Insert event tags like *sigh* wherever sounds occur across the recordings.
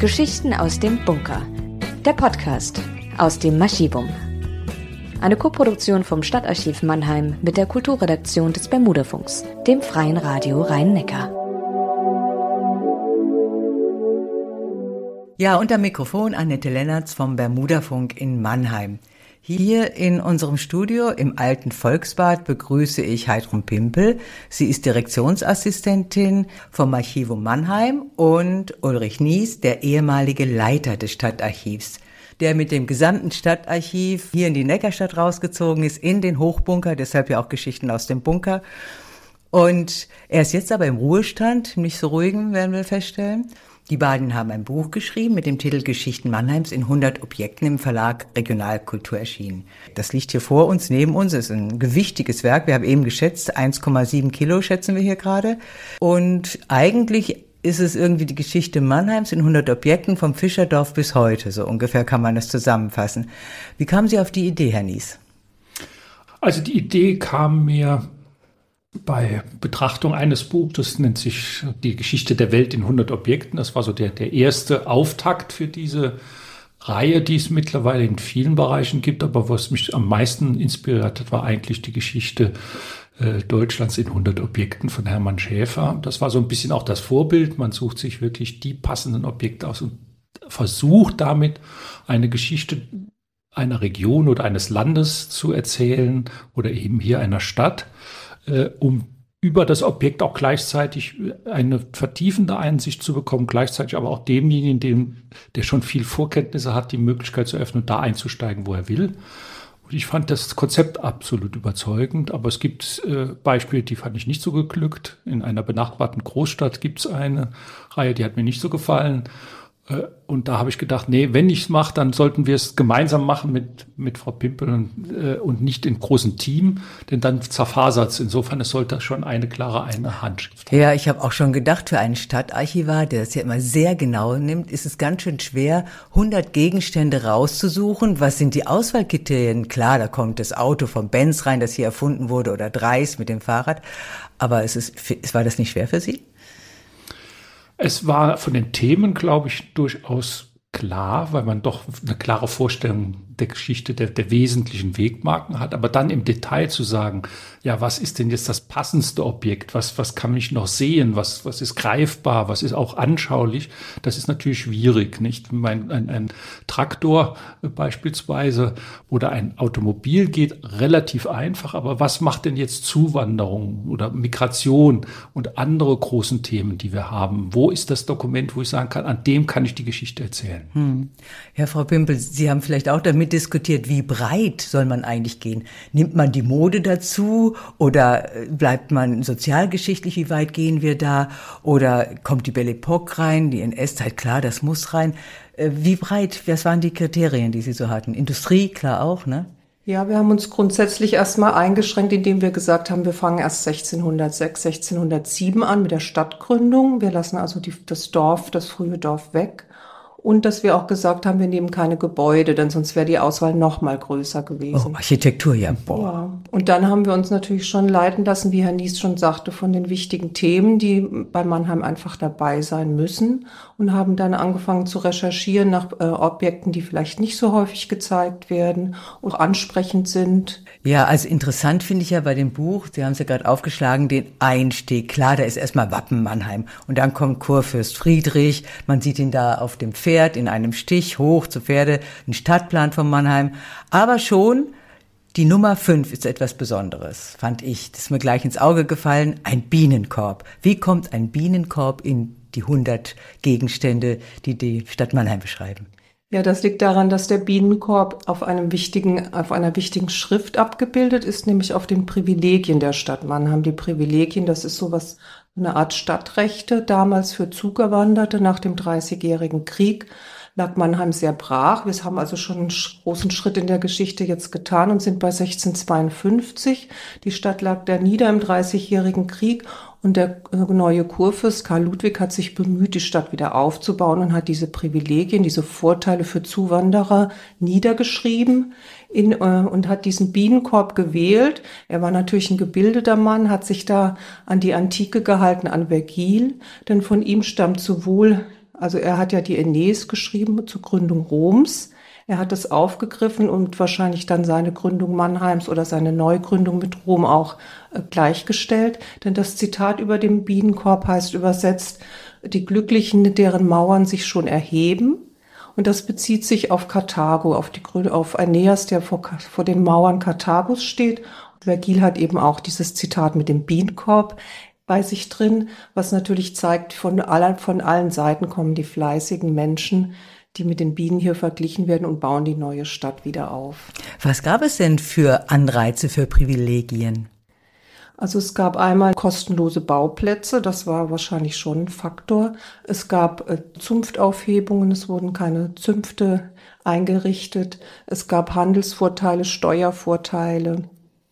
Geschichten aus dem Bunker. Der Podcast aus dem Maschivum. Eine Koproduktion vom Stadtarchiv Mannheim mit der Kulturredaktion des Bermudafunks, dem Freien Radio Rhein-Neckar. Ja, unter Mikrofon Annette Lennertz vom Bermudafunk in Mannheim. Hier in unserem Studio im alten Volksbad begrüße ich Heidrun Pimpel. Sie ist Direktionsassistentin vom Archivum Mannheim und Ulrich Nies, der ehemalige Leiter des Stadtarchivs der mit dem gesamten Stadtarchiv hier in die Neckarstadt rausgezogen ist, in den Hochbunker, deshalb ja auch Geschichten aus dem Bunker. Und er ist jetzt aber im Ruhestand, nicht so ruhigen, werden wir feststellen. Die beiden haben ein Buch geschrieben mit dem Titel Geschichten Mannheims in 100 Objekten im Verlag Regionalkultur erschienen. Das liegt hier vor uns, neben uns, ist ein gewichtiges Werk. Wir haben eben geschätzt, 1,7 Kilo schätzen wir hier gerade. Und eigentlich ist es irgendwie die Geschichte Mannheims in 100 Objekten vom Fischerdorf bis heute. So ungefähr kann man das zusammenfassen. Wie kamen Sie auf die Idee, Herr Nies? Also die Idee kam mir bei Betrachtung eines Buchs, das nennt sich Die Geschichte der Welt in 100 Objekten. Das war so der, der erste Auftakt für diese Reihe, die es mittlerweile in vielen Bereichen gibt. Aber was mich am meisten inspiriert hat, war eigentlich die Geschichte äh, Deutschlands in 100 Objekten von Hermann Schäfer. Das war so ein bisschen auch das Vorbild. Man sucht sich wirklich die passenden Objekte aus und versucht damit eine Geschichte einer Region oder eines Landes zu erzählen oder eben hier einer Stadt äh, um über das Objekt auch gleichzeitig eine vertiefende Einsicht zu bekommen, gleichzeitig aber auch demjenigen, dem, der schon viel Vorkenntnisse hat, die Möglichkeit zu öffnen, da einzusteigen, wo er will. Und ich fand das Konzept absolut überzeugend, aber es gibt äh, Beispiele, die fand ich nicht so geglückt. In einer benachbarten Großstadt gibt es eine Reihe, die hat mir nicht so gefallen. Äh, und da habe ich gedacht, nee, wenn ich es mache, dann sollten wir es gemeinsam machen mit, mit Frau Pimpel und, äh, und nicht in großem Team, denn dann zerfasert es. Insofern, es sollte schon eine klare eine Handschrift haben. Ja, ich habe auch schon gedacht, für einen Stadtarchivar, der das ja immer sehr genau nimmt, ist es ganz schön schwer, 100 Gegenstände rauszusuchen. Was sind die Auswahlkriterien? Klar, da kommt das Auto vom Benz rein, das hier erfunden wurde, oder Dreis mit dem Fahrrad. Aber es ist, war das nicht schwer für Sie? Es war von den Themen, glaube ich, durchaus klar, weil man doch eine klare Vorstellung der Geschichte der, der wesentlichen Wegmarken hat. Aber dann im Detail zu sagen, ja, was ist denn jetzt das passendste Objekt? Was, was kann ich noch sehen? Was, was ist greifbar? Was ist auch anschaulich? Das ist natürlich schwierig, nicht? Mein, ein, ein Traktor beispielsweise oder ein Automobil geht relativ einfach. Aber was macht denn jetzt Zuwanderung oder Migration und andere großen Themen, die wir haben? Wo ist das Dokument, wo ich sagen kann, an dem kann ich die Geschichte erzählen? Hm. Ja, Frau Pimpel, Sie haben vielleicht auch damit diskutiert, wie breit soll man eigentlich gehen? Nimmt man die Mode dazu oder äh, bleibt man sozialgeschichtlich, wie weit gehen wir da? Oder kommt die Belle Epoque rein, die NS-Zeit, klar, das muss rein. Äh, wie breit, was waren die Kriterien, die Sie so hatten? Industrie, klar auch, ne? Ja, wir haben uns grundsätzlich erstmal eingeschränkt, indem wir gesagt haben, wir fangen erst 1606, 1607 an mit der Stadtgründung. Wir lassen also die, das Dorf, das frühe Dorf weg und dass wir auch gesagt haben, wir nehmen keine Gebäude, denn sonst wäre die Auswahl noch mal größer gewesen. Oh, Architektur, ja. Boah. Ja. Und dann haben wir uns natürlich schon leiten lassen, wie Herr Nies schon sagte, von den wichtigen Themen, die bei Mannheim einfach dabei sein müssen und haben dann angefangen zu recherchieren nach äh, Objekten, die vielleicht nicht so häufig gezeigt werden und ansprechend sind. Ja, also interessant finde ich ja bei dem Buch, Sie haben es ja gerade aufgeschlagen, den Einstieg. Klar, da ist erstmal Wappen Mannheim und dann kommt Kurfürst Friedrich, man sieht ihn da auf dem Pferd in einem Stich hoch zu Pferde, ein Stadtplan von Mannheim, aber schon die Nummer fünf ist etwas Besonderes, fand ich. Das ist mir gleich ins Auge gefallen. Ein Bienenkorb. Wie kommt ein Bienenkorb in die 100 Gegenstände, die die Stadt Mannheim beschreiben. Ja, das liegt daran, dass der Bienenkorb auf einem wichtigen, auf einer wichtigen Schrift abgebildet ist, nämlich auf den Privilegien der Stadt Mannheim. Die Privilegien, das ist sowas, eine Art Stadtrechte, damals für Zugewanderte nach dem Dreißigjährigen Krieg lag Mannheim sehr brach. Wir haben also schon einen großen Schritt in der Geschichte jetzt getan und sind bei 1652. Die Stadt lag da nieder im Dreißigjährigen Krieg und der äh, neue Kurfürst Karl Ludwig hat sich bemüht, die Stadt wieder aufzubauen und hat diese Privilegien, diese Vorteile für Zuwanderer niedergeschrieben in, äh, und hat diesen Bienenkorb gewählt. Er war natürlich ein gebildeter Mann, hat sich da an die Antike gehalten, an Vergil, denn von ihm stammt sowohl Also er hat ja die Aeneis geschrieben zur Gründung Roms. Er hat es aufgegriffen und wahrscheinlich dann seine Gründung Mannheims oder seine Neugründung mit Rom auch äh, gleichgestellt. Denn das Zitat über dem Bienenkorb heißt übersetzt, die Glücklichen, deren Mauern sich schon erheben. Und das bezieht sich auf Karthago, auf, die, auf Aeneas, der vor, vor den Mauern Karthagos steht. Vergil hat eben auch dieses Zitat mit dem Bienenkorb bei sich drin, was natürlich zeigt, von, aller, von allen Seiten kommen die fleißigen Menschen, die mit den Bienen hier verglichen werden und bauen die neue Stadt wieder auf. Was gab es denn für Anreize, für Privilegien? Also es gab einmal kostenlose Bauplätze, das war wahrscheinlich schon ein Faktor. Es gab äh, Zunftaufhebungen, es wurden keine Zünfte eingerichtet. Es gab Handelsvorteile, Steuervorteile.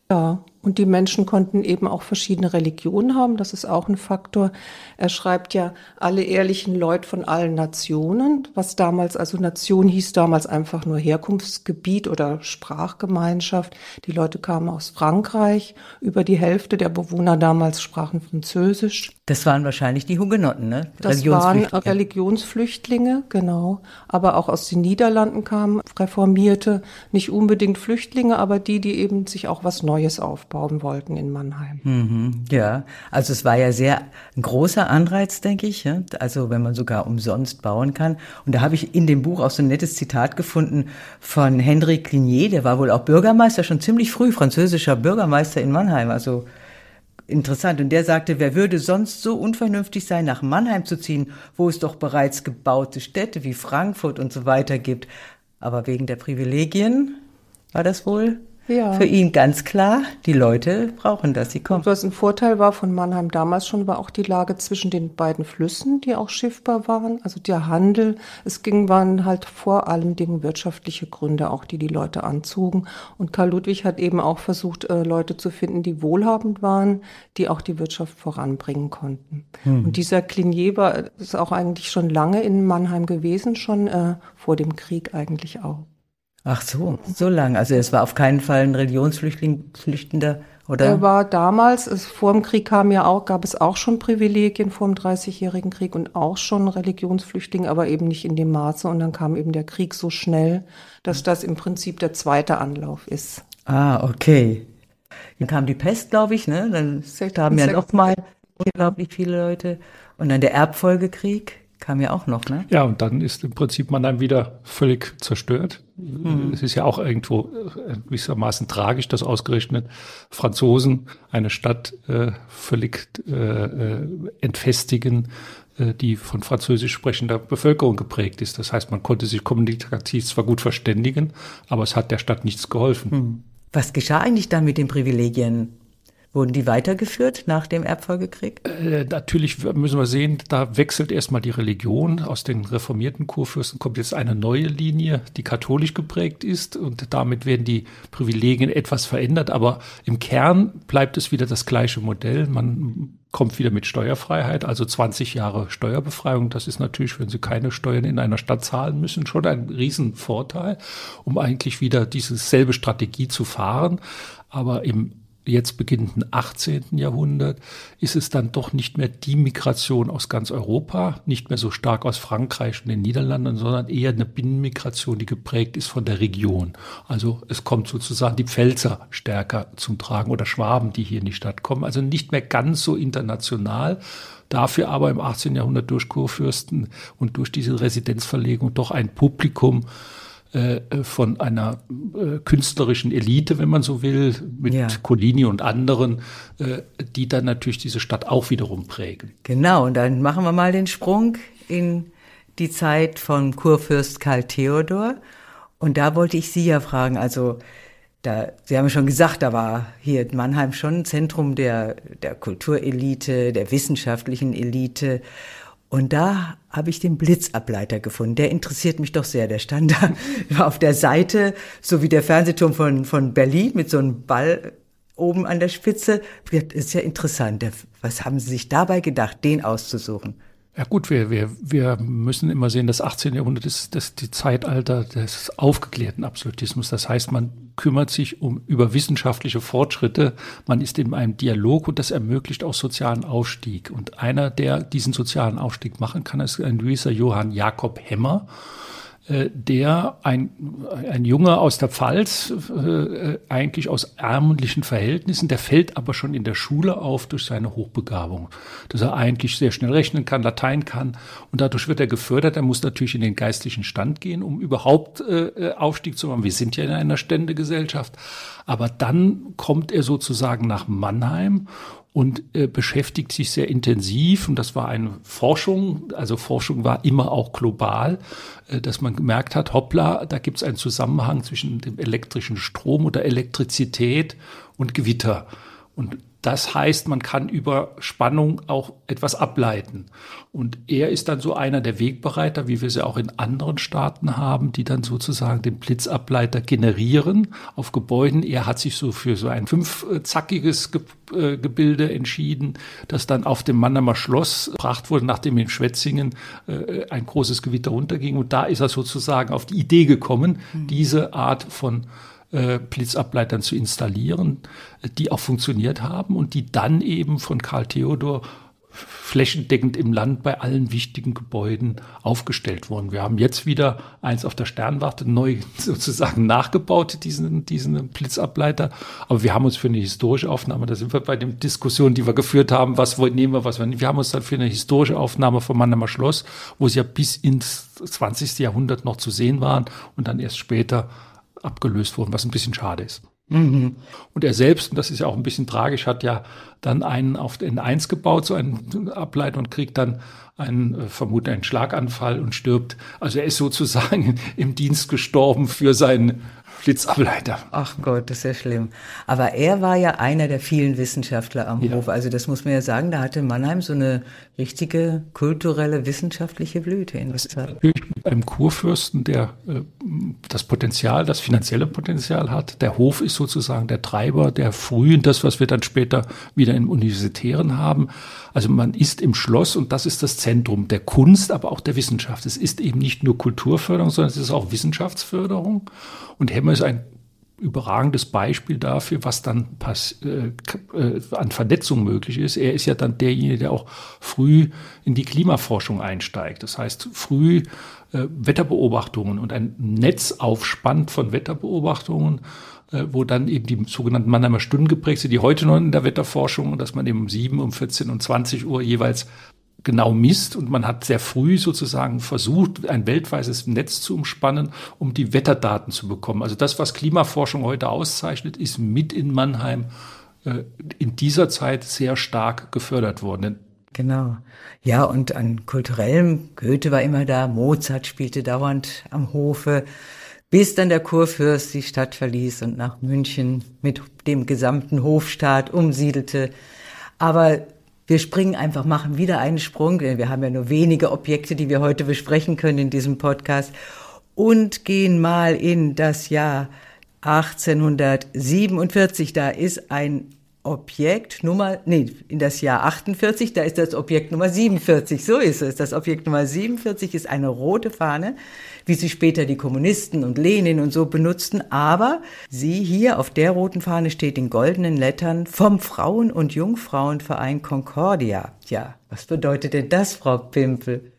Ja, und die Menschen konnten eben auch verschiedene Religionen haben. Das ist auch ein Faktor. Er schreibt ja alle ehrlichen Leute von allen Nationen, was damals, also Nation hieß damals einfach nur Herkunftsgebiet oder Sprachgemeinschaft. Die Leute kamen aus Frankreich. Über die Hälfte der Bewohner damals sprachen Französisch. Das waren wahrscheinlich die Hugenotten, ne? Das waren Religionsflüchtlinge, genau. Aber auch aus den Niederlanden kamen Reformierte, nicht unbedingt Flüchtlinge, aber die, die eben sich auch was Neues aufbauen bauen wollten in Mannheim. Mhm, ja, also es war ja sehr ein großer Anreiz, denke ich. Ja? Also wenn man sogar umsonst bauen kann. Und da habe ich in dem Buch auch so ein nettes Zitat gefunden von Henri Clinier, der war wohl auch Bürgermeister, schon ziemlich früh französischer Bürgermeister in Mannheim. Also interessant. Und der sagte, wer würde sonst so unvernünftig sein, nach Mannheim zu ziehen, wo es doch bereits gebaute Städte wie Frankfurt und so weiter gibt. Aber wegen der Privilegien war das wohl ja. Für ihn ganz klar, die Leute brauchen das, sie kommen. Und was ein Vorteil war von Mannheim damals schon, war auch die Lage zwischen den beiden Flüssen, die auch schiffbar waren. Also der Handel, es ging, waren halt vor allen Dingen wirtschaftliche Gründe auch, die die Leute anzogen. Und Karl Ludwig hat eben auch versucht, äh, Leute zu finden, die wohlhabend waren, die auch die Wirtschaft voranbringen konnten. Hm. Und dieser Klinier war, ist auch eigentlich schon lange in Mannheim gewesen, schon äh, vor dem Krieg eigentlich auch. Ach so, so lang. Also es war auf keinen Fall ein Religionsflüchtender, oder? Er war damals, es, vor dem Krieg kam ja auch, gab es auch schon Privilegien vor dem Dreißigjährigen Krieg und auch schon Religionsflüchtlinge, aber eben nicht in dem Maße. Und dann kam eben der Krieg so schnell, dass das im Prinzip der zweite Anlauf ist. Ah, okay. Dann kam die Pest, glaube ich, ne? Dann haben ja noch mal unglaublich viele Leute. Und dann der Erbfolgekrieg kam ja auch noch, ne? Ja, und dann ist im Prinzip Mannheim wieder völlig zerstört. Mhm. Es ist ja auch irgendwo äh, gewissermaßen tragisch, dass ausgerechnet Franzosen eine Stadt äh, völlig äh, äh, entfestigen, äh, die von französisch sprechender Bevölkerung geprägt ist. Das heißt, man konnte sich kommunikativ zwar gut verständigen, aber es hat der Stadt nichts geholfen. Mhm. Was geschah eigentlich dann mit den Privilegien Wurden die weitergeführt nach dem Erbfolgekrieg? Äh, natürlich müssen wir sehen, da wechselt erstmal die Religion. Aus den reformierten Kurfürsten kommt jetzt eine neue Linie, die katholisch geprägt ist und damit werden die Privilegien etwas verändert, aber im Kern bleibt es wieder das gleiche Modell. Man kommt wieder mit Steuerfreiheit, also 20 Jahre Steuerbefreiung. Das ist natürlich, wenn Sie keine Steuern in einer Stadt zahlen müssen, schon ein Riesenvorteil, um eigentlich wieder diese selbe Strategie zu fahren. Aber im jetzt beginnenden 18. Jahrhundert ist es dann doch nicht mehr die Migration aus ganz Europa, nicht mehr so stark aus Frankreich und den Niederlanden, sondern eher eine Binnenmigration, die geprägt ist von der Region. Also es kommt sozusagen die Pfälzer stärker zum Tragen oder Schwaben, die hier in die Stadt kommen. Also nicht mehr ganz so international, dafür aber im 18. Jahrhundert durch Kurfürsten und durch diese Residenzverlegung doch ein Publikum, von einer äh, künstlerischen Elite, wenn man so will, mit ja. Collini und anderen, äh, die dann natürlich diese Stadt auch wiederum prägen. Genau, und dann machen wir mal den Sprung in die Zeit von Kurfürst Karl Theodor. Und da wollte ich Sie ja fragen, also da, Sie haben schon gesagt, da war hier Mannheim schon ein Zentrum der, der Kulturelite, der wissenschaftlichen Elite. Und da habe ich den Blitzableiter gefunden. Der interessiert mich doch sehr. Der stand da *laughs* auf der Seite, so wie der Fernsehturm von, von Berlin mit so einem Ball oben an der Spitze. Das ist ja interessant. Was haben Sie sich dabei gedacht, den auszusuchen? Ja gut, wir, wir, wir müssen immer sehen, das 18. Jahrhundert ist das die Zeitalter des aufgeklärten Absolutismus. Das heißt, man kümmert sich um über wissenschaftliche Fortschritte. Man ist in einem Dialog und das ermöglicht auch sozialen Aufstieg. Und einer, der diesen sozialen Aufstieg machen kann, ist ein gewisser Johann Jakob Hemmer. Äh, der ein, ein Junge aus der Pfalz, äh, eigentlich aus ärmlichen Verhältnissen, der fällt aber schon in der Schule auf durch seine Hochbegabung, dass er eigentlich sehr schnell rechnen kann, Latein kann und dadurch wird er gefördert. Er muss natürlich in den geistlichen Stand gehen, um überhaupt äh, Aufstieg zu machen. Wir sind ja in einer Ständegesellschaft. Aber dann kommt er sozusagen nach Mannheim und äh, beschäftigt sich sehr intensiv. Und das war eine Forschung, also Forschung war immer auch global, äh, dass man gemerkt hat, hoppla, da gibt es einen Zusammenhang zwischen dem elektrischen Strom oder Elektrizität und Gewitter. Und das heißt, man kann über Spannung auch etwas ableiten. Und er ist dann so einer der Wegbereiter, wie wir sie auch in anderen Staaten haben, die dann sozusagen den Blitzableiter generieren auf Gebäuden. Er hat sich so für so ein fünfzackiges äh, Gebilde entschieden, das dann auf dem Mannheimer Schloss gebracht wurde, nachdem in Schwetzingen äh, ein großes Gewitter runterging. Und da ist er sozusagen auf die Idee gekommen, mhm. diese Art von äh, Blitzableitern zu installieren, die auch funktioniert haben und die dann eben von Karl Theodor flächendeckend im Land bei allen wichtigen Gebäuden aufgestellt wurden. Wir haben jetzt wieder eins auf der Sternwarte neu *laughs* sozusagen nachgebaut, diesen, diesen Blitzableiter. Aber wir haben uns für eine historische Aufnahme, da sind wir bei den Diskussionen, die wir geführt haben, was nehmen wir, was wir nicht. Wir haben uns dann für eine historische Aufnahme vom Mannheimer Schloss, wo sie ja bis ins 20. Jahrhundert noch zu sehen waren und dann erst später abgelöst wurden, was ein bisschen schade ist. Mhm. Und er selbst, und das ist ja auch ein bisschen tragisch, hat ja dann einen auf den Eins gebaut, so einen Ableiter und kriegt dann einen, äh, vermutlich einen Schlaganfall und stirbt. Also er ist sozusagen *laughs* im Dienst gestorben für seinen Blitzableiter. Ach Gott, das ist ja schlimm. Aber er war ja einer der vielen Wissenschaftler am ja. Hof. Also das muss man ja sagen, da hatte Mannheim so eine richtige kulturelle, wissenschaftliche Blüte in der Zeit. Natürlich mit einem Kurfürsten, der äh, das Potenzial, das finanzielle Potenzial hat. Der Hof ist sozusagen der Treiber der frühen, das, was wir dann später wieder im Universitären haben. Also man ist im Schloss und das ist das Zentrum der Kunst, aber auch der Wissenschaft. Es ist eben nicht nur Kulturförderung, sondern es ist auch Wissenschaftsförderung. Und Hemmer ist ein überragendes Beispiel dafür, was dann pass äh, äh, an Vernetzung möglich ist. Er ist ja dann derjenige, der auch früh in die Klimaforschung einsteigt. Das heißt, früh äh, Wetterbeobachtungen und ein Netz aufspannt von Wetterbeobachtungen äh, wo dann eben die sogenannten Mannheimer Stunden geprägt sind, die heute noch in der Wetterforschung, dass man eben um 7, um 14 und 20 Uhr jeweils genau misst und man hat sehr früh sozusagen versucht, ein weltweites Netz zu umspannen, um die Wetterdaten zu bekommen. Also das, was Klimaforschung heute auszeichnet, ist mit in Mannheim äh, in dieser Zeit sehr stark gefördert worden. Genau. Ja, und an kulturellem, Goethe war immer da, Mozart spielte dauernd am Hofe bis dann der Kurfürst die Stadt verließ und nach München mit dem gesamten Hofstaat umsiedelte. Aber wir springen einfach, machen wieder einen Sprung, denn wir haben ja nur wenige Objekte, die wir heute besprechen können in diesem Podcast und gehen mal in das Jahr 1847. Da ist ein Objekt Nummer, nee, in das Jahr 48, da ist das Objekt Nummer 47. So ist es. Das Objekt Nummer 47 ist eine rote Fahne, wie sie später die Kommunisten und Lenin und so benutzten. Aber sie hier auf der roten Fahne steht in goldenen Lettern vom Frauen- und Jungfrauenverein Concordia. Ja, was bedeutet denn das, Frau Pimpel?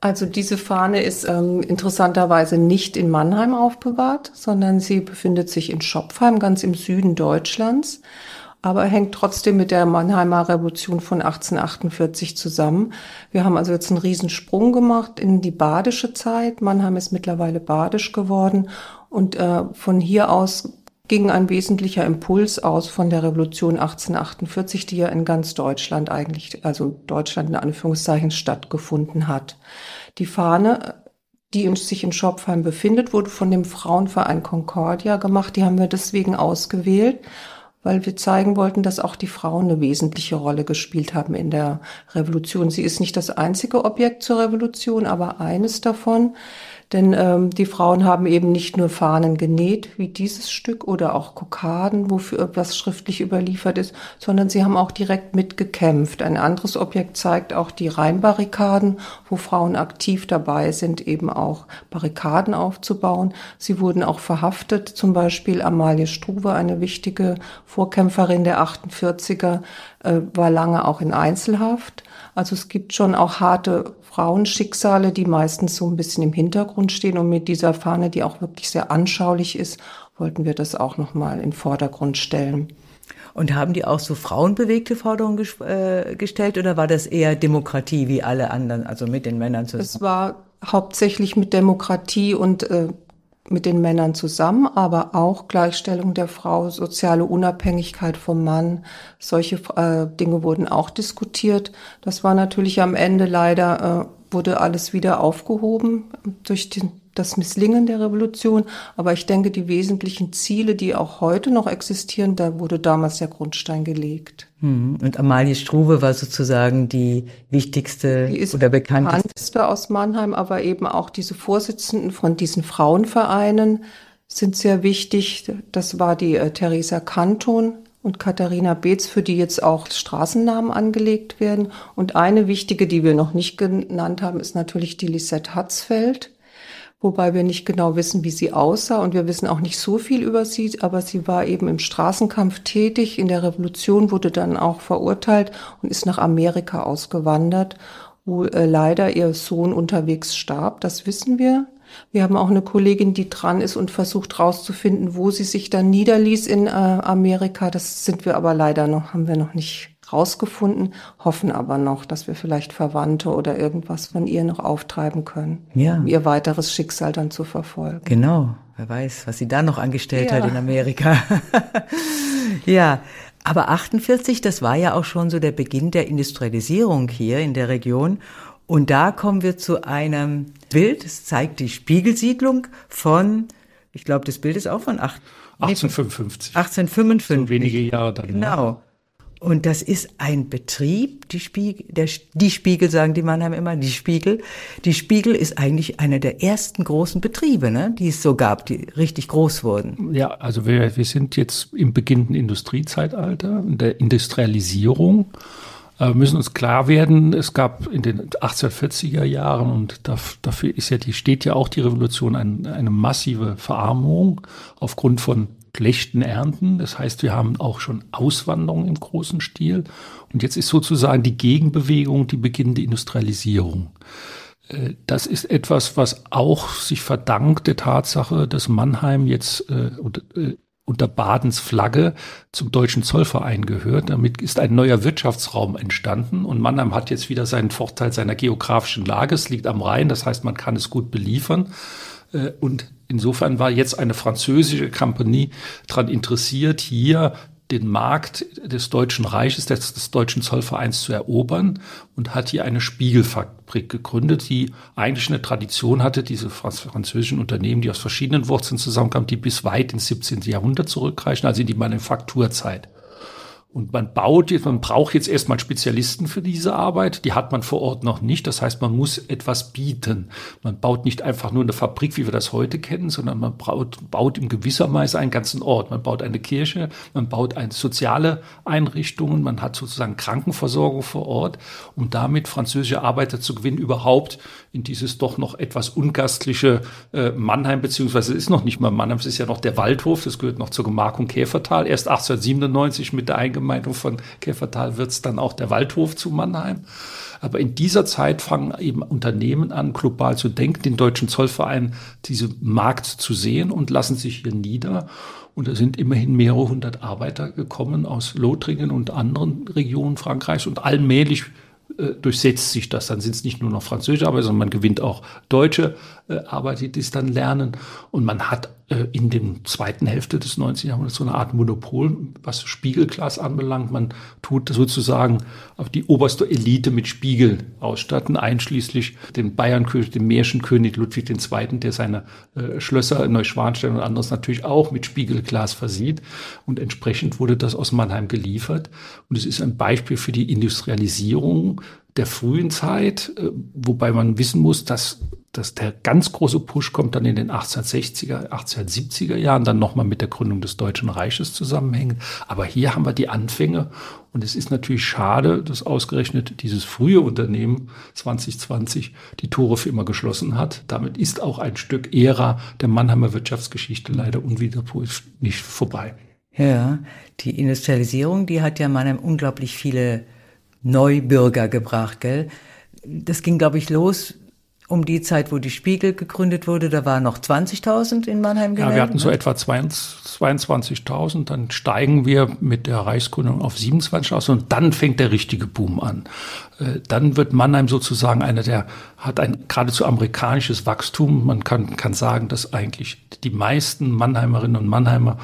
Also diese Fahne ist ähm, interessanterweise nicht in Mannheim aufbewahrt, sondern sie befindet sich in Schopfheim, ganz im Süden Deutschlands aber hängt trotzdem mit der Mannheimer Revolution von 1848 zusammen. Wir haben also jetzt einen Riesensprung gemacht in die badische Zeit. Mannheim ist mittlerweile badisch geworden und äh, von hier aus ging ein wesentlicher Impuls aus von der Revolution 1848, die ja in ganz Deutschland eigentlich, also Deutschland in Anführungszeichen stattgefunden hat. Die Fahne die sich in Schopfheim befindet, wurde von dem Frauenverein Concordia gemacht. Die haben wir deswegen ausgewählt, weil wir zeigen wollten, dass auch die Frauen eine wesentliche Rolle gespielt haben in der Revolution. Sie ist nicht das einzige Objekt zur Revolution, aber eines davon. Denn ähm, die Frauen haben eben nicht nur Fahnen genäht, wie dieses Stück, oder auch Kokaden, wofür etwas schriftlich überliefert ist, sondern sie haben auch direkt mitgekämpft. Ein anderes Objekt zeigt auch die Rheinbarrikaden, wo Frauen aktiv dabei sind, eben auch Barrikaden aufzubauen. Sie wurden auch verhaftet, zum Beispiel Amalie Struve, eine wichtige Vorkämpferin der 48er, äh, war lange auch in Einzelhaft. Also es gibt schon auch harte Frauenschicksale, die meistens so ein bisschen im Hintergrund stehen. Und mit dieser Fahne, die auch wirklich sehr anschaulich ist, wollten wir das auch nochmal in Vordergrund stellen. Und haben die auch so frauenbewegte Forderungen ges äh, gestellt oder war das eher Demokratie wie alle anderen, also mit den Männern zusammen? Es war hauptsächlich mit Demokratie und äh, mit den Männern zusammen, aber auch Gleichstellung der Frau, soziale Unabhängigkeit vom Mann. Solche äh, Dinge wurden auch diskutiert. Das war natürlich am Ende leider, äh, wurde alles wieder aufgehoben durch den das Misslingen der Revolution. Aber ich denke, die wesentlichen Ziele, die auch heute noch existieren, da wurde damals der Grundstein gelegt. Hm. Und Amalie Struve war sozusagen die wichtigste die oder bekannteste. bekannteste aus Mannheim, aber eben auch diese Vorsitzenden von diesen Frauenvereinen sind sehr wichtig. Das war die äh, Theresa Kanton, und Katharina Beetz, für die jetzt auch Straßennamen angelegt werden. Und eine wichtige, die wir noch nicht genannt haben, ist natürlich die Lisette Hatzfeld wobei wir nicht genau wissen, wie sie aussah und wir wissen auch nicht so viel über sie, aber sie war eben im Straßenkampf tätig, in der Revolution wurde dann auch verurteilt und ist nach Amerika ausgewandert, wo äh, leider ihr Sohn unterwegs starb, das wissen wir. Wir haben auch eine Kollegin, die dran ist und versucht rauszufinden, wo sie sich dann niederließ in äh, Amerika. Das sind wir aber leider noch, haben wir noch nicht rausgefunden, hoffen aber noch, dass wir vielleicht Verwandte oder irgendwas von ihr noch auftreiben können, ja. um ihr weiteres Schicksal dann zu verfolgen. Genau, wer weiß, was sie da noch angestellt ja. hat in Amerika. *laughs* ja, aber 48, das war ja auch schon so der Beginn der Industrialisierung hier in der Region. Und da kommen wir zu einem Bild, es zeigt die Spiegelsiedlung von, ich glaube, das Bild ist auch von 8, 1855. 1855. So wenige Jahre dann. Genau. Und das ist ein Betrieb, die Spiegel, der, die Spiegel sagen die Mannheim immer, die Spiegel. Die Spiegel ist eigentlich einer der ersten großen Betriebe, ne, die es so gab, die richtig groß wurden. Ja, also wir, wir sind jetzt im beginnenden Industriezeitalter, in der Industrialisierung. Wir müssen uns klar werden, es gab in den 1840er Jahren und dafür ist ja die, steht ja auch die Revolution eine, eine massive Verarmung aufgrund von schlechten Ernten. Das heißt, wir haben auch schon Auswanderung im großen Stil. Und jetzt ist sozusagen die Gegenbewegung die beginnende Industrialisierung. Äh, das ist etwas, was auch sich verdankt der Tatsache, dass Mannheim jetzt äh, äh, unter Badens Flagge zum Deutschen Zollverein gehört. Damit ist ein neuer Wirtschaftsraum entstanden und Mannheim hat jetzt wieder seinen Vorteil seiner geografischen Lage. Es liegt am Rhein, das heißt, man kann es gut beliefern. Äh, und insofern war jetzt eine französische Kompanie daran interessiert, hier den Markt des Deutschen Reiches, des, des, Deutschen Zollvereins zu erobern und hat hier eine Spiegelfabrik gegründet, die eigentlich eine Tradition hatte, diese französischen Unternehmen, die aus verschiedenen Wurzeln zusammenkamen, die bis weit ins 17. Jahrhundert zurückreichen, also in die Manufakturzeit. Und man baut jetzt, man braucht jetzt erstmal Spezialisten für diese Arbeit. Die hat man vor Ort noch nicht. Das heißt, man muss etwas bieten. Man baut nicht einfach nur eine Fabrik, wie wir das heute kennen, sondern man baut, baut im gewissermaßen einen ganzen Ort. Man baut eine Kirche, man baut eine soziale Einrichtungen, man hat sozusagen Krankenversorgung vor Ort, um damit französische Arbeiter zu gewinnen, überhaupt in dieses doch noch etwas ungastliche äh, Mannheim, beziehungsweise es ist noch nicht mal Mannheim, es ist ja noch der Waldhof, das gehört noch zur Gemarkung Käfertal. Erst 1897 mit der Eingang Gemeinde von Käfertal wird es dann auch der Waldhof zu Mannheim. Aber in dieser Zeit fangen eben Unternehmen an, global zu denken, den deutschen Zollverein diesen Markt zu sehen und lassen sich hier nieder. Und da sind immerhin mehrere hundert Arbeiter gekommen aus Lothringen und anderen Regionen Frankreichs und allmählich äh, durchsetzt sich das. Dann sind es nicht nur noch französische Arbeiter, sondern man gewinnt auch deutsche äh, Arbeiter, die es dann lernen. Und man hat äh, in der zweiten Hälfte des 19. Jahrhunderts so eine Art Monopol, was Spiegelglas anbelangt. Man tut sozusagen auf die oberste Elite mit Spiegel ausstatten, einschließlich den Bayernkönig, dem Märchenkönig Ludwig II., der seine äh, Schlösser in Neuschwanstein und anderes natürlich auch mit Spiegelglas versieht. Und entsprechend wurde das aus Mannheim geliefert. Und es ist ein Beispiel für die Industrialisierung der frühen Zeit, äh, wobei man wissen muss, dass das, der ganz große Push kommt dann in den 1860er, 1870er Jahren, dann nochmal mit der Gründung des Deutschen Reiches zusammenhängen. Aber hier haben wir die Anfänge und es ist natürlich schade, dass ausgerechnet dieses frühe Unternehmen 2020 die Tore für immer geschlossen hat. Damit ist auch ein Stück Ära der Mannheimer Wirtschaftsgeschichte leider unwiderruflich nicht vorbei. Ja, die Industrialisierung, die hat ja Mannheim unglaublich viele Neubürger gebracht, gell? Das ging, glaube ich, los um die Zeit, wo die Spiegel gegründet wurde, da waren noch 20.000 in Mannheim gemeldet. Ja, wir hatten so ne? etwa 22.000, dann steigen wir mit der Reichsgründung auf 27.000 und dann fängt der richtige Boom an. Äh, dann wird Mannheim sozusagen einer der, hat ein geradezu amerikanisches Wachstum. Man kann, kann sagen, dass eigentlich die meisten Mannheimerinnen und Mannheimer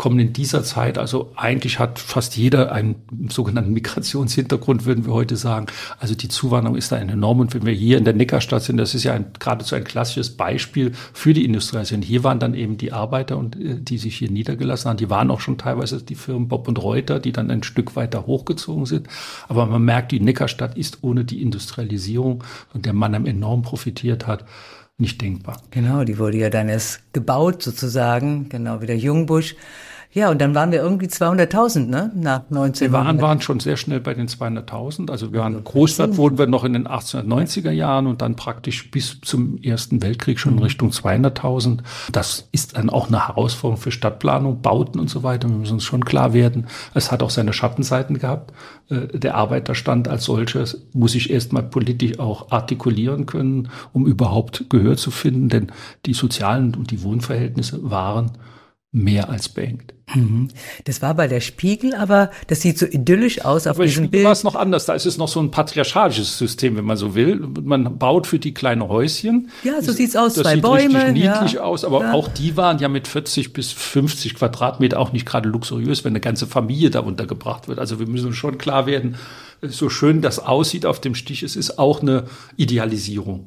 kommen in dieser Zeit, also eigentlich hat fast jeder einen sogenannten Migrationshintergrund, würden wir heute sagen. Also die Zuwanderung ist da enorm. Und wenn wir hier in der Neckarstadt sind, das ist ja ein, geradezu ein klassisches Beispiel für die Industrialisierung. Hier waren dann eben die Arbeiter, und äh, die sich hier niedergelassen haben. Die waren auch schon teilweise die Firmen Bob und Reuter, die dann ein Stück weiter hochgezogen sind. Aber man merkt, die Neckarstadt ist ohne die Industrialisierung, von der Mannheim enorm profitiert hat, nicht denkbar. Genau, die wurde ja dann erst gebaut sozusagen, genau wie der Jungbusch. Ja, und dann waren wir irgendwie 200.000, ne? Nach 19. Wir waren, waren schon sehr schnell bei den 200.000. Also wir waren Großstadt wurden wir noch in den 1890er Jahren und dann praktisch bis zum Ersten Weltkrieg schon in mhm. Richtung 200.000. Das ist dann auch eine Herausforderung für Stadtplanung, Bauten und so weiter. Wir müssen uns schon klar werden. Es hat auch seine Schattenseiten gehabt. Äh, der Arbeiterstand als solches muss sich erstmal politisch auch artikulieren können, um überhaupt Gehör zu finden, denn die sozialen und die Wohnverhältnisse waren mehr als beengt. Mhm. Das war bei der Spiegel, aber das sieht so idyllisch aus auf aber diesem Spiegel Bild. war es noch anders. Da ist es noch so ein patriarchalisches System, wenn man so will. Man baut für die kleine Häuschen. Ja, so sieht's aus. Das Zwei sieht Bäume, richtig niedlich ja. aus. Aber ja. auch die waren ja mit 40 bis 50 Quadratmeter auch nicht gerade luxuriös, wenn eine ganze Familie da untergebracht wird. Also wir müssen schon klar werden, so schön das aussieht auf dem Stich, es ist auch eine Idealisierung.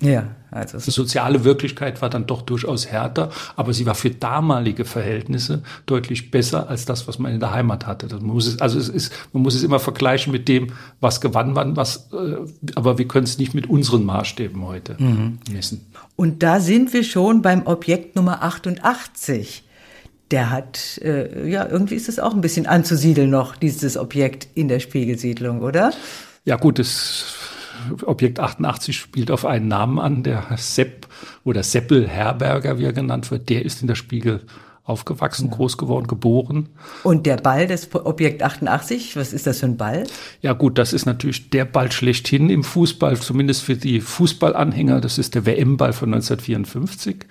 Ja, also die soziale Wirklichkeit war dann doch durchaus härter, aber sie war für damalige Verhältnisse deutlich besser als das, was man in der Heimat hatte. man muss es, also es ist, man muss es immer vergleichen mit dem, was gewann man, was, äh, aber wir können es nicht mit unseren Maßstäben heute mhm. messen. Und da sind wir schon beim Objekt Nummer 88 der hat, äh, ja, irgendwie ist es auch ein bisschen anzusiedeln noch, dieses Objekt in der Spiegelsiedlung, oder? Ja gut, das Objekt 88 spielt auf einen Namen an, der Sepp oder Seppel Herberger, wie er genannt wird, der ist in der Spiegel aufgewachsen, ja. groß geworden, geboren. Und der Ball des Objekt 88, was ist das für ein Ball? Ja gut, das ist natürlich der Ball schlechthin im Fußball, zumindest für die Fußballanhänger. Das ist der WM-Ball von 1954.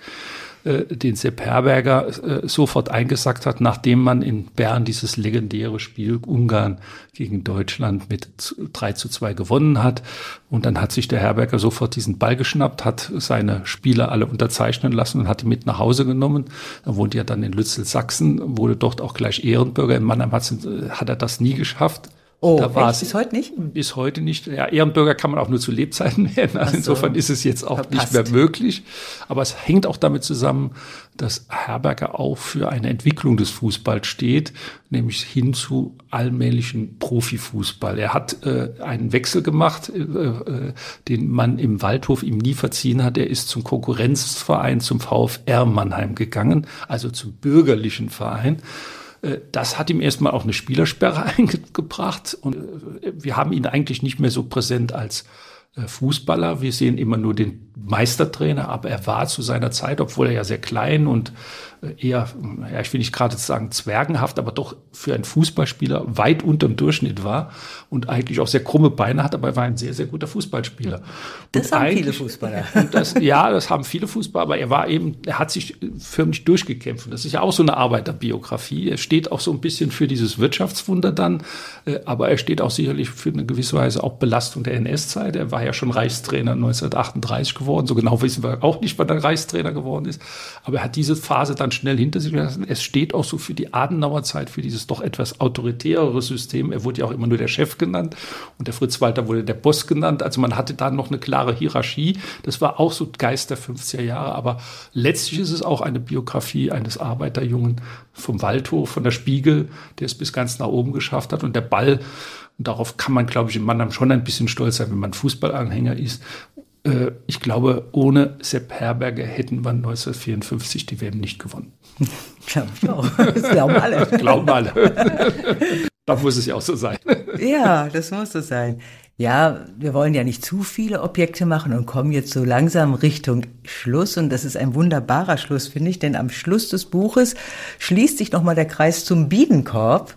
Äh, den Sepp Herberger äh, sofort eingesackt hat, nachdem man in Bern dieses legendäre Spiel Ungarn gegen Deutschland mit 3 zu 2 gewonnen hat. Und dann hat sich der Herberger sofort diesen Ball geschnappt, hat seine Spieler alle unterzeichnen lassen und hat die mit nach Hause genommen. Er wohnt ja dann in Lützel, Sachsen, wurde dort auch gleich Ehrenbürger. In Mannheim hat, hat er das nie geschafft. Oh, da war es bis heute nicht? Bis heute nicht. Ja, Ehrenbürger kann man auch nur zu Lebzeiten *laughs* werden. Also so, insofern ist es jetzt auch verpasst. nicht mehr möglich. Aber es hängt auch damit zusammen, dass Herberger auch für eine Entwicklung des Fußballs steht, nämlich hin zu allmählichen Profifußball. Er hat äh, einen Wechsel gemacht, äh, äh, den man im Waldhof ihm nie verziehen hat. Er ist zum Konkurrenzverein, zum VfR Mannheim gegangen, also zum bürgerlichen Verein. Äh, das hat ihm erstmal auch eine Spielersperre *laughs* eingebracht und äh, wir haben ihn eigentlich nicht mehr so präsent als äh, Fußballer. Wir sehen immer nur den Meistertrainer, aber er war zu seiner Zeit, obwohl er ja sehr klein und eher, ja, ich will nicht gerade sagen zwergenhaft, aber doch für einen Fußballspieler weit unterm Durchschnitt war und eigentlich auch sehr krumme Beine hat, aber er war ein sehr, sehr guter Fußballspieler. Das und haben viele Fußballer. *laughs* Das, ja, das haben viele Fußballer, aber er war eben, er hat sich förmlich durchgekämpft. Und das ist ja auch so eine Arbeiterbiografie. Er steht auch so ein bisschen für dieses Wirtschaftswunder dann, äh, aber er steht auch sicherlich für eine gewisse Weise auch Belastung der NS-Zeit. Er war ja schon Reichstrainer 1938 geworden. So genau wissen wir auch nicht, wann er Reichstrainer geworden ist. Aber er hat diese Phase dann schnell hinter sich gelassen. Es steht auch so für die Adenauer Zeit, für dieses doch etwas autoritärere System. Er wurde ja auch immer nur der Chef genannt und der Fritz Walter wurde der Boss genannt. Also man hatte da noch eine klare Hierarchie. Das war auch so Geist der 50er Jahre. Aber letztlich ist es auch eine Biografie eines Arbeiterjungen vom Waldhof, von der Spiegel, der es bis ganz nach oben geschafft hat. Und der Ball, und darauf kann man, glaube ich, in Mannheim schon ein bisschen stolz sein, wenn man Fußballanhänger ist, äh, ich glaube, ohne Sepp Herberger hätten wir 1954 die WM nicht gewonnen. Glaube ich auch. Das glauben alle. Das *laughs* glauben alle. da muss es ja auch so sein. Ja, das muss so sein. Ja, wir wollen ja nicht zu viele Objekte machen und kommen jetzt so langsam Richtung Schluss. Und das ist ein wunderbarer Schluss, finde ich, denn am Schluss des Buches schließt sich nochmal der Kreis zum Bienenkorb,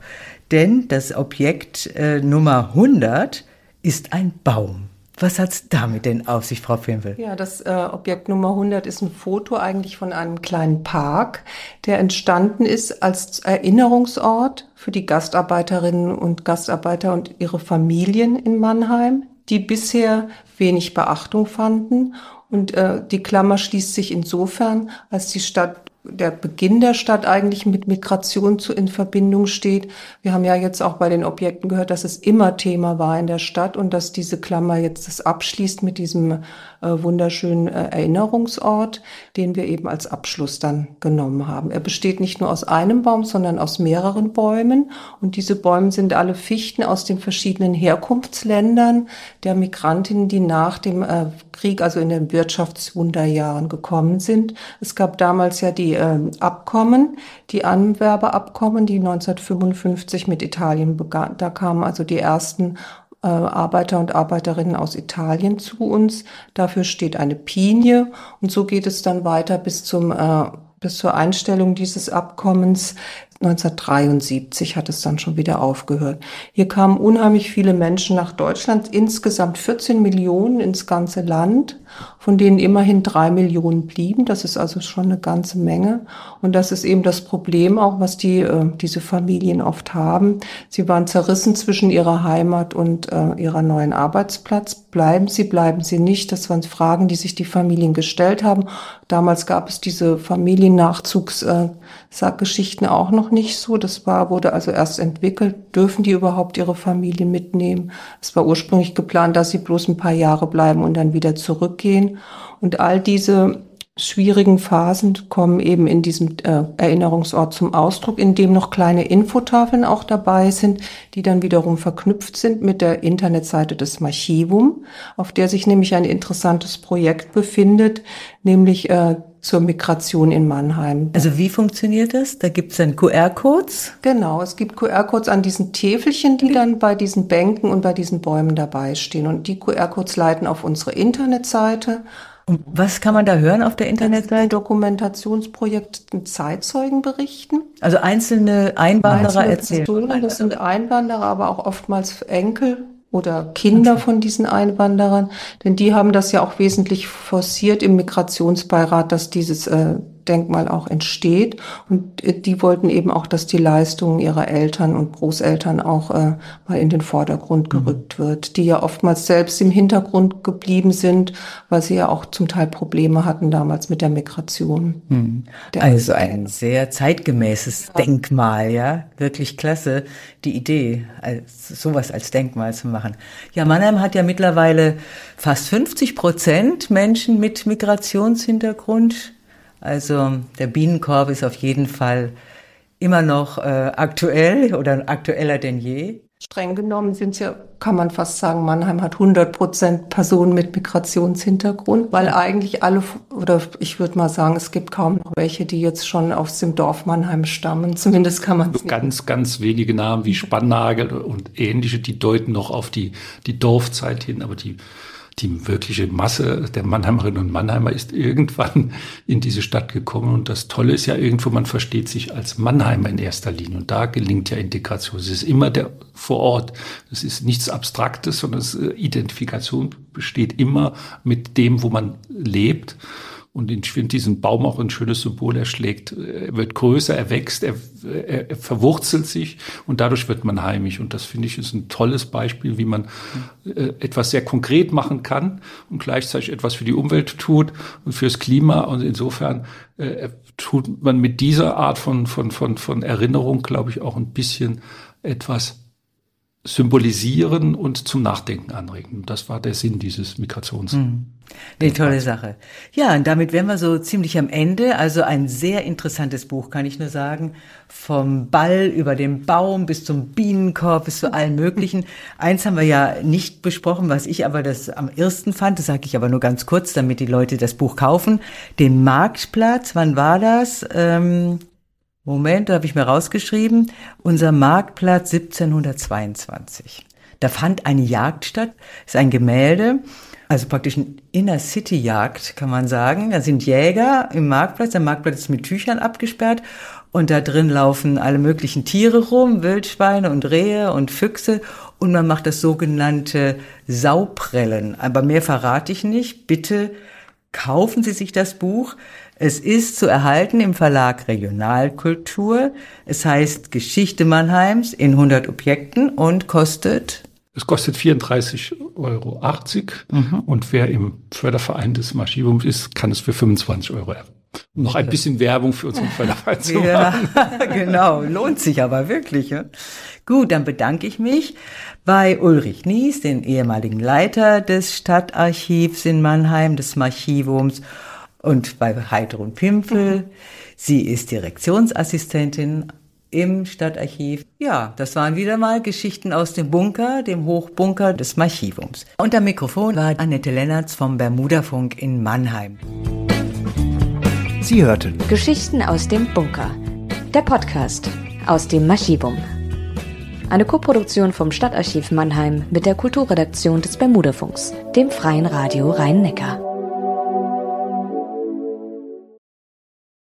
denn das Objekt äh, Nummer 100 ist ein Baum. Was hat's damit denn auf sich, Frau Pimpel? Ja, das äh, Objekt Nummer 100 ist ein Foto eigentlich von einem kleinen Park, der entstanden ist als Erinnerungsort für die Gastarbeiterinnen und Gastarbeiter und ihre Familien in Mannheim, die bisher wenig Beachtung fanden. Und äh, die Klammer schließt sich insofern, als die Stadt der Beginn der Stadt eigentlich mit Migration zu, in Verbindung steht. Wir haben ja jetzt auch bei den Objekten gehört, dass es immer Thema war in der Stadt und dass diese Klammer jetzt das abschließt mit diesem äh, wunderschönen äh, Erinnerungsort, den wir eben als Abschluss dann genommen haben. Er besteht nicht nur aus einem Baum, sondern aus mehreren Bäumen und diese Bäume sind alle Fichten aus den verschiedenen Herkunftsländern der Migrantinnen, die nach dem äh, Krieg, also in den Wirtschaftswunderjahren gekommen sind. Es gab damals ja die äh, Abkommen, die Anwerbeabkommen, die 1955 mit Italien begann. Da kamen also die ersten äh, Arbeiter und Arbeiterinnen aus Italien zu uns. Dafür steht eine Pinie und so geht es dann weiter bis zum äh, bis zur Einstellung dieses Abkommens 1973 hat es dann schon wieder aufgehört. Hier kamen unheimlich viele Menschen nach Deutschland, insgesamt 14 Millionen ins ganze Land, von denen immerhin drei Millionen blieben. Das ist also schon eine ganze Menge. Und das ist eben das Problem auch, was die, äh, diese Familien oft haben. Sie waren zerrissen zwischen ihrer Heimat und äh, ihrer neuen Arbeitsplatz. Bleiben sie, bleiben sie nicht? Das waren Fragen, die sich die Familien gestellt haben. Damals gab es diese Familiennachzugsgeschichten äh, auch noch nicht so. Das war, wurde also erst entwickelt. Dürfen die überhaupt ihre Familie mitnehmen? Es war ursprünglich geplant, dass sie bloß ein paar Jahre bleiben und dann wieder zurückgehen. Und all diese schwierigen Phasen kommen eben in diesem äh, Erinnerungsort zum Ausdruck, in dem noch kleine Infotafeln auch dabei sind, die dann wiederum verknüpft sind mit der Internetseite des Archivum, auf der sich nämlich ein interessantes Projekt befindet, nämlich äh, zur Migration in Mannheim. Also wie funktioniert das? Da gibt es dann QR-Codes? Genau, es gibt QR-Codes an diesen Täfelchen, die dann bei diesen Bänken und bei diesen Bäumen dabei stehen. Und die QR-Codes leiten auf unsere Internetseite. Und was kann man da hören auf der Internetseite? Ein Dokumentationsprojekt mit Zeitzeugenberichten. Also einzelne Einwanderer einzelne erzählen. Personen, das sind Einwanderer, aber auch oftmals Enkel oder Kinder von diesen Einwanderern, denn die haben das ja auch wesentlich forciert im Migrationsbeirat, dass dieses äh, Denkmal auch entsteht. Und äh, die wollten eben auch, dass die Leistungen ihrer Eltern und Großeltern auch äh, mal in den Vordergrund mhm. gerückt mhm. wird, die ja oftmals selbst im Hintergrund geblieben sind, weil sie ja auch zum Teil Probleme hatten damals mit der Migration. Mhm. also ein sehr zeitgemäßes ja. Denkmal, ja, wirklich klasse, die Idee, als, sowas als Denkmal zu machen. Ja, Mannheim hat ja mittlerweile fast 50 Prozent Menschen mit Migrationshintergrund. Also der Bienenkorb ist auf jeden Fall immer noch äh, aktuell oder aktueller denn je. Streng genommen sind ja, kann man fast sagen, Mannheim hat 100 Prozent Personen mit Migrationshintergrund, weil eigentlich alle, oder ich würde mal sagen, es gibt kaum noch welche, die jetzt schon aus dem Dorf Mannheim stammen. Zumindest kann man es Ganz, ganz wenige Namen wie Spannagel und ähnliche, die deuten noch auf die, die Dorfzeit hin, aber die die wirkliche Masse der Mannheimerinnen und Mannheimer ist irgendwann in diese Stadt gekommen. Und das Tolle ist ja irgendwo, man versteht sich als Mannheimer in erster Linie. Und da gelingt ja Integration. Es ist immer der vor Ort. Es ist nichts Abstraktes, sondern äh, Identifikation besteht immer mit dem, wo man lebt. Und finde diesen Baum auch ein schönes Symbol. Er schlägt, er wird größer, er wächst, er, er, er verwurzelt sich und dadurch wird man heimisch. Und das finde ich ist ein tolles Beispiel, wie man äh, etwas sehr konkret machen kann und gleichzeitig etwas für die Umwelt tut und fürs Klima. Und insofern äh, tut man mit dieser Art von, von, von, von Erinnerung, glaube ich, auch ein bisschen etwas symbolisieren und zum Nachdenken anregen. Das war der Sinn dieses Migrations. Mhm. Eine tolle Sache. Ja, und damit wären wir so ziemlich am Ende. Also ein sehr interessantes Buch, kann ich nur sagen. Vom Ball über den Baum bis zum Bienenkorb bis zu allen möglichen. *laughs* Eins haben wir ja nicht besprochen, was ich aber das am ersten fand. Das sage ich aber nur ganz kurz, damit die Leute das Buch kaufen. Den Marktplatz, wann war das? Ähm, Moment, da habe ich mir rausgeschrieben. Unser Marktplatz 1722. Da fand eine Jagd statt. Ist ein Gemälde also praktisch ein Inner-City-Jagd, kann man sagen. Da sind Jäger im Marktplatz. Der Marktplatz ist mit Tüchern abgesperrt. Und da drin laufen alle möglichen Tiere rum, Wildschweine und Rehe und Füchse. Und man macht das sogenannte Sauprellen. Aber mehr verrate ich nicht. Bitte kaufen Sie sich das Buch. Es ist zu erhalten im Verlag Regionalkultur. Es heißt Geschichte Mannheims in 100 Objekten und kostet es kostet 34,80 Euro mhm. und wer im Förderverein des Maschivums ist, kann es für 25 Euro erben. Noch ein bisschen Werbung für unseren Förderverein zu ja, *laughs* genau, lohnt sich aber wirklich. Ja? Gut, dann bedanke ich mich bei Ulrich Nies, den ehemaligen Leiter des Stadtarchivs in Mannheim, des Archivums, und bei Heidrun Pimpel. Sie ist Direktionsassistentin im Stadtarchiv. Ja, das waren wieder mal Geschichten aus dem Bunker, dem Hochbunker des Archivums. Und am Mikrofon war Annette Lennertz vom Bermudafunk in Mannheim. Sie hörten Geschichten aus dem Bunker. Der Podcast aus dem Maschivum. Eine Koproduktion vom Stadtarchiv Mannheim mit der Kulturredaktion des Bermudafunks, dem freien Radio Rhein-Neckar.